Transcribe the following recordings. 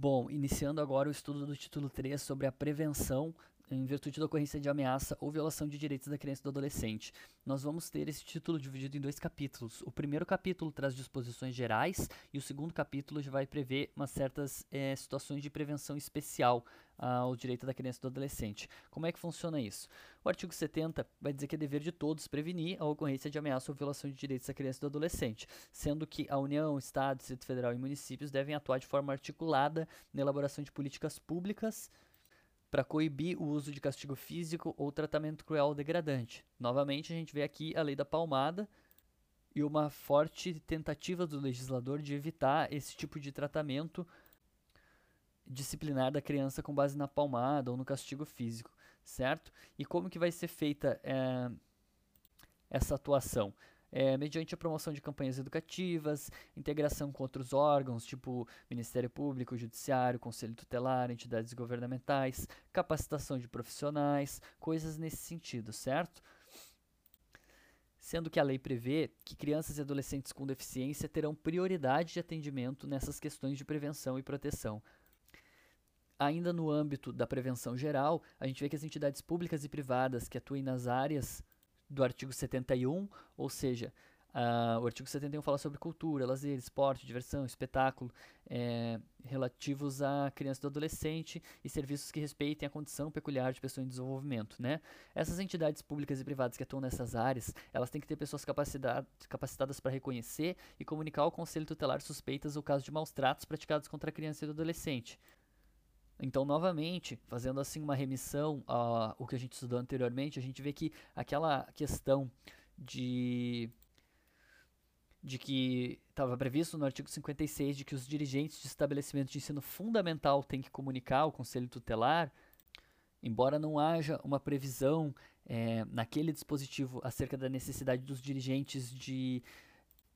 Bom, iniciando agora o estudo do título 3 sobre a prevenção em virtude da ocorrência de ameaça ou violação de direitos da criança e do adolescente. Nós vamos ter esse título dividido em dois capítulos. O primeiro capítulo traz disposições gerais e o segundo capítulo já vai prever umas certas é, situações de prevenção especial ao direito da criança e do adolescente. Como é que funciona isso? O artigo 70 vai dizer que é dever de todos prevenir a ocorrência de ameaça ou violação de direitos da criança e do adolescente, sendo que a União, Estado, Distrito Federal e municípios devem atuar de forma articulada na elaboração de políticas públicas para coibir o uso de castigo físico ou tratamento cruel ou degradante. Novamente, a gente vê aqui a lei da palmada e uma forte tentativa do legislador de evitar esse tipo de tratamento disciplinar da criança com base na palmada ou no castigo físico, certo? E como que vai ser feita é, essa atuação? É, mediante a promoção de campanhas educativas, integração com outros órgãos, tipo Ministério Público, Judiciário, Conselho Tutelar, entidades governamentais, capacitação de profissionais, coisas nesse sentido, certo? Sendo que a lei prevê que crianças e adolescentes com deficiência terão prioridade de atendimento nessas questões de prevenção e proteção. Ainda no âmbito da prevenção geral, a gente vê que as entidades públicas e privadas que atuem nas áreas do artigo 71, ou seja, uh, o artigo 71 fala sobre cultura, lazer, esporte, diversão, espetáculo, é, relativos à criança e do adolescente e serviços que respeitem a condição peculiar de pessoa em desenvolvimento. Né? Essas entidades públicas e privadas que atuam nessas áreas, elas têm que ter pessoas capacitadas para reconhecer e comunicar ao Conselho Tutelar suspeitas ou casos de maus tratos praticados contra a criança e o adolescente. Então, novamente, fazendo assim uma remissão ao que a gente estudou anteriormente, a gente vê que aquela questão de de que estava previsto no artigo 56 de que os dirigentes de estabelecimentos de ensino fundamental têm que comunicar ao conselho tutelar, embora não haja uma previsão é, naquele dispositivo acerca da necessidade dos dirigentes de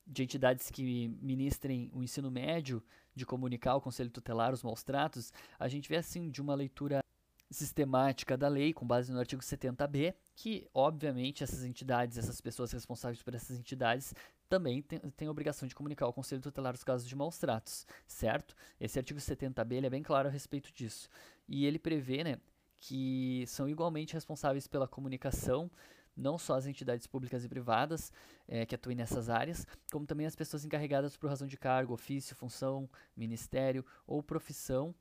de entidades que ministrem o ensino médio de comunicar ao Conselho Tutelar os maus tratos, a gente vê assim de uma leitura sistemática da lei, com base no artigo 70b, que, obviamente, essas entidades, essas pessoas responsáveis por essas entidades, também têm, a obrigação de comunicar ao Conselho Tutelar os casos de maus tratos, certo? Esse artigo 70b é bem claro a respeito disso. E ele prevê né, que são igualmente responsáveis pela comunicação não só as entidades públicas e privadas é, que atuem nessas áreas, como também as pessoas encarregadas por razão de cargo, ofício, função, ministério ou profissão,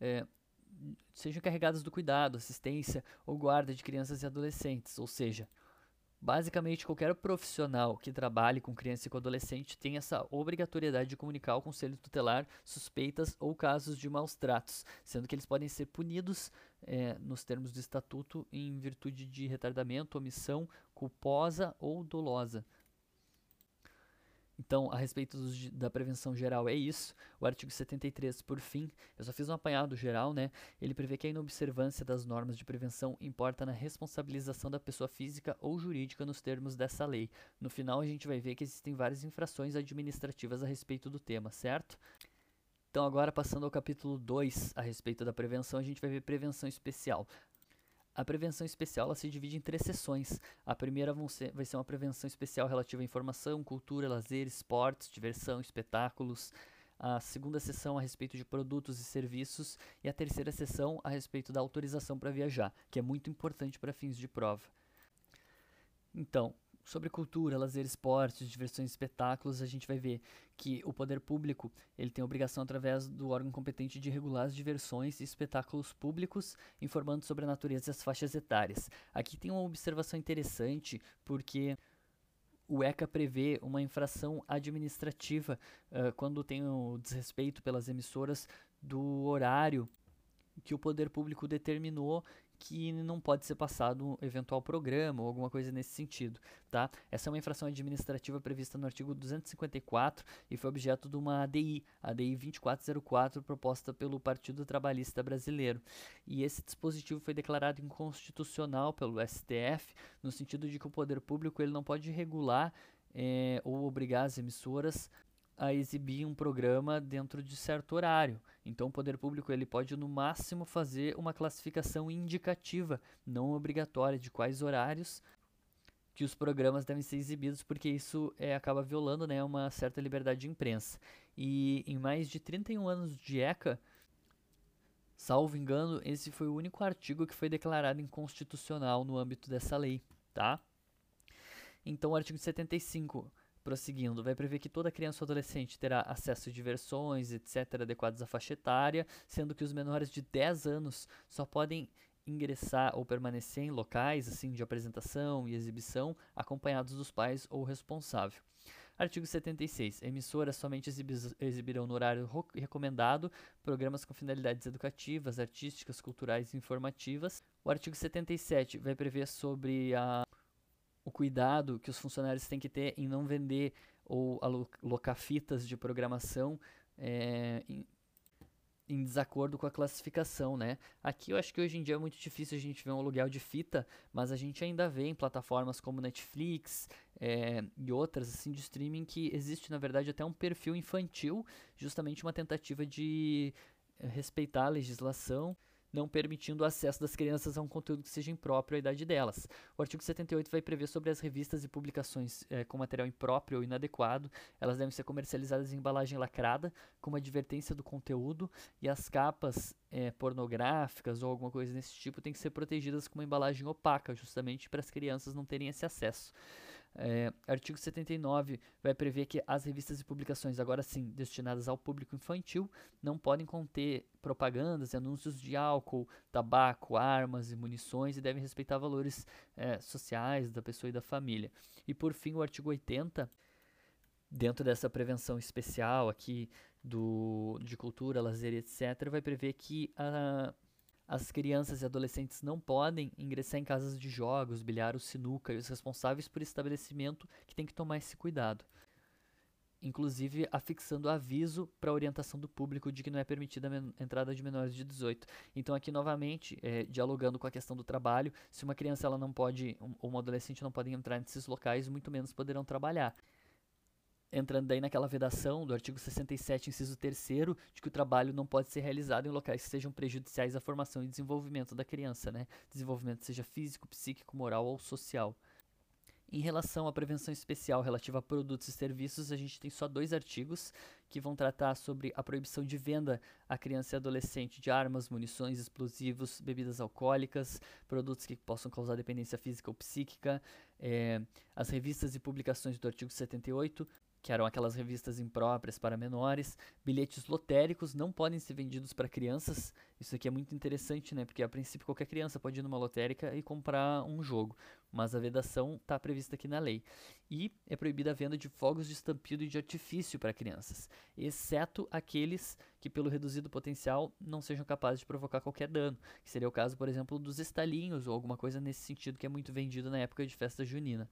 é, sejam encarregadas do cuidado, assistência ou guarda de crianças e adolescentes, ou seja, Basicamente, qualquer profissional que trabalhe com criança e com adolescente tem essa obrigatoriedade de comunicar ao conselho tutelar suspeitas ou casos de maus tratos, sendo que eles podem ser punidos é, nos termos do estatuto em virtude de retardamento, omissão culposa ou dolosa. Então, a respeito da prevenção geral é isso. O artigo 73, por fim, eu só fiz um apanhado geral, né? Ele prevê que a inobservância das normas de prevenção importa na responsabilização da pessoa física ou jurídica nos termos dessa lei. No final, a gente vai ver que existem várias infrações administrativas a respeito do tema, certo? Então, agora passando ao capítulo 2 a respeito da prevenção, a gente vai ver prevenção especial. A prevenção especial se divide em três sessões. A primeira ser, vai ser uma prevenção especial relativa à informação, cultura, lazer, esportes, diversão, espetáculos. A segunda sessão a respeito de produtos e serviços. E a terceira sessão a respeito da autorização para viajar, que é muito importante para fins de prova. Então, sobre cultura, lazer, esportes, diversões espetáculos, a gente vai ver que o poder público ele tem obrigação, através do órgão competente, de regular as diversões e espetáculos públicos, informando sobre a natureza e as faixas etárias. Aqui tem uma observação interessante, porque o ECA prevê uma infração administrativa uh, quando tem o desrespeito pelas emissoras do horário que o poder público determinou que não pode ser passado um eventual programa ou alguma coisa nesse sentido, tá? Essa é uma infração administrativa prevista no artigo 254 e foi objeto de uma ADI, ADI 2404, proposta pelo Partido Trabalhista Brasileiro. E esse dispositivo foi declarado inconstitucional pelo STF, no sentido de que o poder público ele não pode regular é, ou obrigar as emissoras a exibir um programa dentro de certo horário. Então, o poder público ele pode no máximo fazer uma classificação indicativa, não obrigatória, de quais horários que os programas devem ser exibidos, porque isso é, acaba violando né, uma certa liberdade de imprensa. E em mais de 31 anos de ECA, salvo engano, esse foi o único artigo que foi declarado inconstitucional no âmbito dessa lei, tá? Então, o artigo 75, prosseguindo, vai prever que toda criança ou adolescente terá acesso a diversões, etc., adequados à faixa etária, sendo que os menores de 10 anos só podem ingressar ou permanecer em locais assim de apresentação e exibição acompanhados dos pais ou responsável. Artigo 76. Emissoras somente exibirão no horário recomendado programas com finalidades educativas, artísticas, culturais e informativas. O artigo 77 vai prever sobre a, o cuidado que os funcionários têm que ter em não vender ou alocar fitas de programação é, em desacordo com a classificação, né? Aqui eu acho que hoje em dia é muito difícil a gente ver um aluguel de fita, mas a gente ainda vê em plataformas como Netflix é, e outras assim de streaming que existe na verdade até um perfil infantil, justamente uma tentativa de eh, respeitar a legislação não permitindo o acesso das crianças a um conteúdo que seja impróprio à idade delas. O artigo 78 vai prever sobre as revistas e publicações é, com material impróprio ou inadequado. Elas devem ser comercializadas em embalagem lacrada, com uma advertência do conteúdo, e as capas é, pornográficas ou alguma coisa desse tipo têm que ser protegidas com uma embalagem opaca, justamente para as crianças não terem esse acesso. É, artigo 79 vai prever que as revistas e publicações, agora sim, destinadas ao público infantil, não podem conter propagandas e anúncios de álcool, tabaco, armas e munições e devem respeitar valores é, sociais da pessoa e da família. E por fim, o artigo 80, dentro dessa prevenção especial aqui do, de cultura, lazer, etc., vai prever que a as crianças e adolescentes não podem ingressar em casas de jogos, bilhar ou sinuca, e os responsáveis por estabelecimento que têm que tomar esse cuidado. Inclusive afixando aviso para orientação do público de que não é permitida a entrada de menores de 18. Então aqui novamente, é, dialogando com a questão do trabalho, se uma criança ela não pode, ou um adolescente não pode entrar nesses locais, muito menos poderão trabalhar entrando daí naquela vedação do artigo 67, inciso 3 de que o trabalho não pode ser realizado em locais que sejam prejudiciais à formação e desenvolvimento da criança, né? Desenvolvimento seja físico, psíquico, moral ou social. Em relação à prevenção especial relativa a produtos e serviços, a gente tem só dois artigos que vão tratar sobre a proibição de venda a criança e adolescente de armas, munições, explosivos, bebidas alcoólicas, produtos que possam causar dependência física ou psíquica, é, as revistas e publicações do artigo 78, que eram aquelas revistas impróprias para menores. Bilhetes lotéricos não podem ser vendidos para crianças. Isso aqui é muito interessante, né? Porque a princípio qualquer criança pode ir numa lotérica e comprar um jogo, mas a vedação está prevista aqui na lei. E é proibida a venda de fogos de estampido e de artifício para crianças, exceto aqueles que pelo reduzido potencial não sejam capazes de provocar qualquer dano, que seria o caso, por exemplo, dos estalinhos ou alguma coisa nesse sentido que é muito vendido na época de festa junina.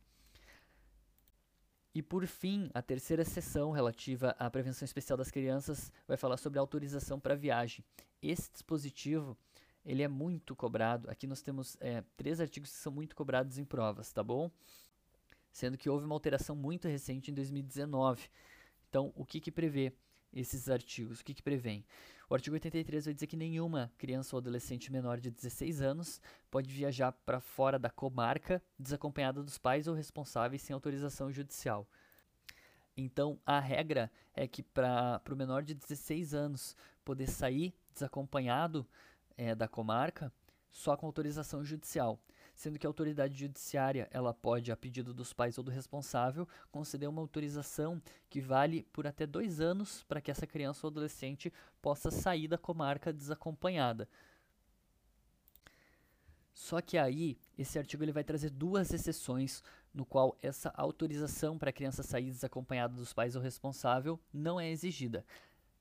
E por fim, a terceira sessão relativa à prevenção especial das crianças vai falar sobre autorização para viagem. Esse dispositivo ele é muito cobrado. Aqui nós temos é, três artigos que são muito cobrados em provas, tá bom? Sendo que houve uma alteração muito recente em 2019. Então, o que, que prevê esses artigos? O que, que prevém? O artigo 83 vai dizer que nenhuma criança ou adolescente menor de 16 anos pode viajar para fora da comarca desacompanhada dos pais ou responsáveis sem autorização judicial. Então, a regra é que para o menor de 16 anos poder sair desacompanhado é, da comarca, só com autorização judicial sendo que a autoridade judiciária ela pode, a pedido dos pais ou do responsável, conceder uma autorização que vale por até dois anos para que essa criança ou adolescente possa sair da comarca desacompanhada. Só que aí, esse artigo ele vai trazer duas exceções no qual essa autorização para a criança sair desacompanhada dos pais ou responsável não é exigida.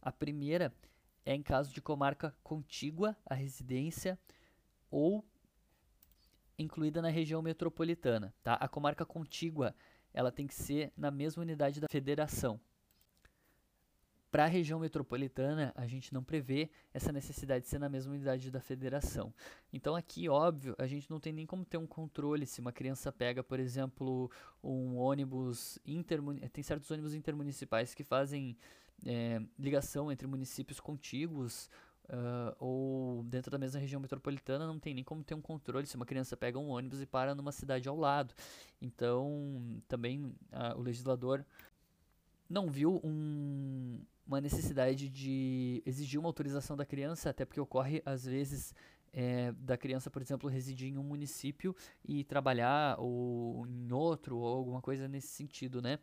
A primeira é em caso de comarca contígua à residência ou incluída na região metropolitana. Tá? A comarca contígua ela tem que ser na mesma unidade da federação. Para a região metropolitana, a gente não prevê essa necessidade de ser na mesma unidade da federação. Então, aqui, óbvio, a gente não tem nem como ter um controle se uma criança pega, por exemplo, um ônibus intermunicipal. Tem certos ônibus intermunicipais que fazem é, ligação entre municípios contíguos Uh, ou dentro da mesma região metropolitana não tem nem como ter um controle se uma criança pega um ônibus e para numa cidade ao lado. Então, também uh, o legislador não viu um, uma necessidade de exigir uma autorização da criança, até porque ocorre às vezes é, da criança, por exemplo, residir em um município e trabalhar ou em outro ou alguma coisa nesse sentido, né?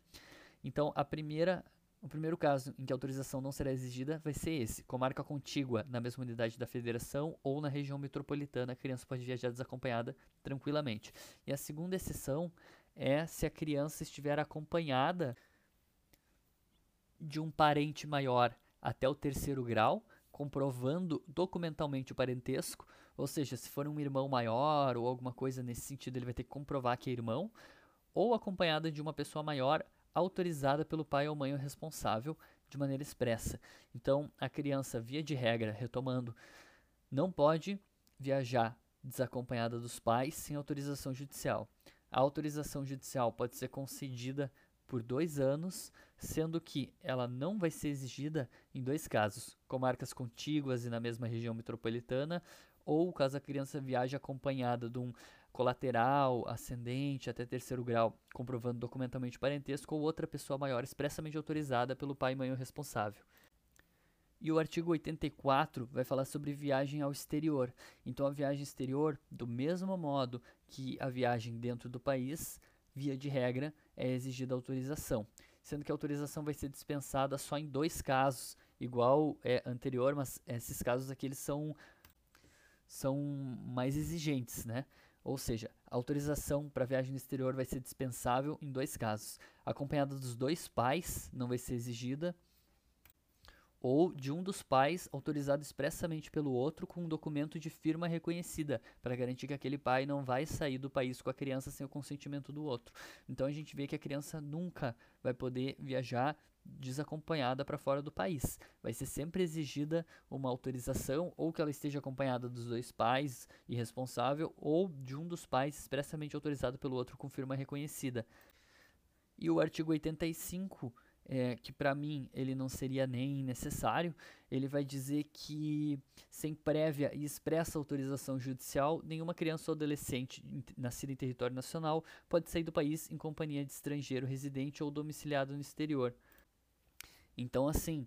Então, a primeira o primeiro caso em que a autorização não será exigida vai ser esse: comarca contígua na mesma unidade da federação ou na região metropolitana, a criança pode viajar desacompanhada tranquilamente. E a segunda exceção é se a criança estiver acompanhada de um parente maior até o terceiro grau, comprovando documentalmente o parentesco, ou seja, se for um irmão maior ou alguma coisa nesse sentido, ele vai ter que comprovar que é irmão, ou acompanhada de uma pessoa maior autorizada pelo pai ou mãe ou responsável de maneira expressa. Então, a criança, via de regra, retomando, não pode viajar desacompanhada dos pais sem autorização judicial. A autorização judicial pode ser concedida por dois anos, sendo que ela não vai ser exigida em dois casos: comarcas contíguas e na mesma região metropolitana, ou caso a criança viaje acompanhada de um colateral, ascendente até terceiro grau, comprovando documentalmente parentesco ou outra pessoa maior expressamente autorizada pelo pai e mãe responsável. E o artigo 84 vai falar sobre viagem ao exterior. Então, a viagem exterior, do mesmo modo que a viagem dentro do país, via de regra, é exigida autorização. Sendo que a autorização vai ser dispensada só em dois casos, igual é anterior, mas esses casos aqui eles são, são mais exigentes, né? Ou seja, a autorização para viagem no exterior vai ser dispensável em dois casos: acompanhada dos dois pais, não vai ser exigida, ou de um dos pais autorizado expressamente pelo outro com um documento de firma reconhecida, para garantir que aquele pai não vai sair do país com a criança sem o consentimento do outro. Então a gente vê que a criança nunca vai poder viajar desacompanhada para fora do país. Vai ser sempre exigida uma autorização ou que ela esteja acompanhada dos dois pais e responsável ou de um dos pais expressamente autorizado pelo outro com firma reconhecida. E o artigo 85 é, que para mim ele não seria nem necessário, ele vai dizer que sem prévia e expressa autorização judicial, nenhuma criança ou adolescente nascida em território nacional pode sair do país em companhia de estrangeiro residente ou domiciliado no exterior. Então, assim,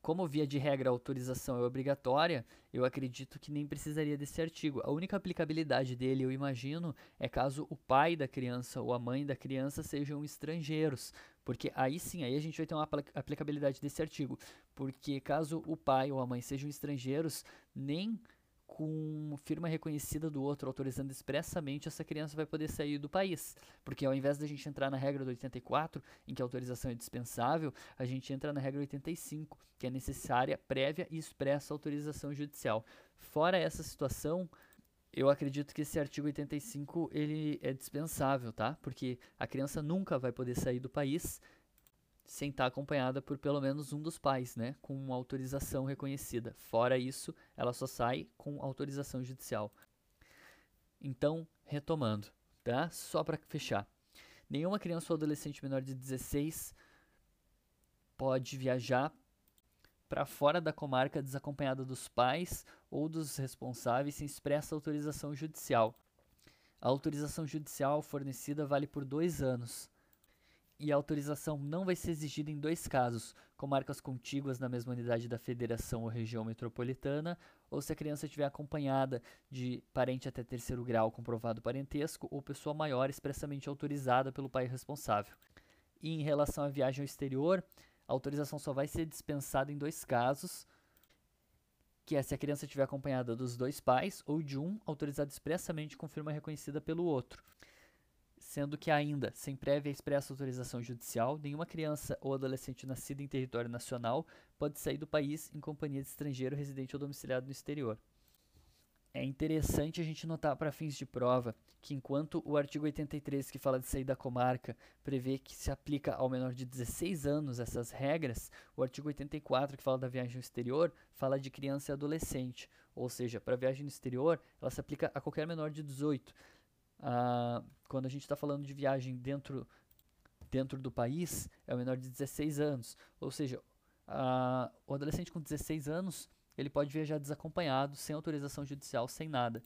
como via de regra a autorização é obrigatória, eu acredito que nem precisaria desse artigo. A única aplicabilidade dele, eu imagino, é caso o pai da criança ou a mãe da criança sejam estrangeiros, porque aí sim, aí a gente vai ter uma aplicabilidade desse artigo, porque caso o pai ou a mãe sejam estrangeiros, nem com firma reconhecida do outro, autorizando expressamente, essa criança vai poder sair do país. Porque ao invés da gente entrar na regra do 84, em que a autorização é dispensável, a gente entra na regra 85, que é necessária, prévia e expressa autorização judicial. Fora essa situação, eu acredito que esse artigo 85 ele é dispensável, tá? Porque a criança nunca vai poder sair do país sem estar acompanhada por pelo menos um dos pais, né, com autorização reconhecida. Fora isso, ela só sai com autorização judicial. Então, retomando, tá? Só para fechar. Nenhuma criança ou adolescente menor de 16 pode viajar para fora da comarca desacompanhada dos pais ou dos responsáveis sem expressa autorização judicial. A autorização judicial fornecida vale por dois anos e a autorização não vai ser exigida em dois casos, com marcas contíguas na mesma unidade da federação ou região metropolitana, ou se a criança estiver acompanhada de parente até terceiro grau comprovado parentesco ou pessoa maior expressamente autorizada pelo pai responsável. E em relação à viagem ao exterior, a autorização só vai ser dispensada em dois casos, que é se a criança estiver acompanhada dos dois pais ou de um autorizado expressamente com firma reconhecida pelo outro sendo que ainda, sem prévia e expressa autorização judicial, nenhuma criança ou adolescente nascida em território nacional pode sair do país em companhia de estrangeiro residente ou domiciliado no exterior. É interessante a gente notar para fins de prova que enquanto o artigo 83 que fala de sair da comarca prevê que se aplica ao menor de 16 anos essas regras, o artigo 84 que fala da viagem ao exterior fala de criança e adolescente, ou seja, para viagem no exterior ela se aplica a qualquer menor de 18. Ah, quando a gente está falando de viagem dentro, dentro do país, é o menor de 16 anos. Ou seja, o adolescente com 16 anos, ele pode viajar desacompanhado, sem autorização judicial, sem nada,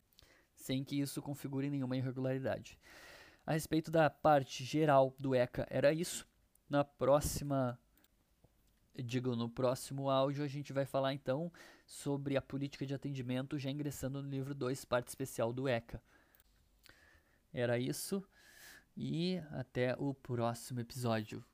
sem que isso configure nenhuma irregularidade. A respeito da parte geral do ECA, era isso. Na próxima, digo, no próximo áudio, a gente vai falar então sobre a política de atendimento, já ingressando no livro 2, parte especial do ECA. Era isso e até o próximo episódio.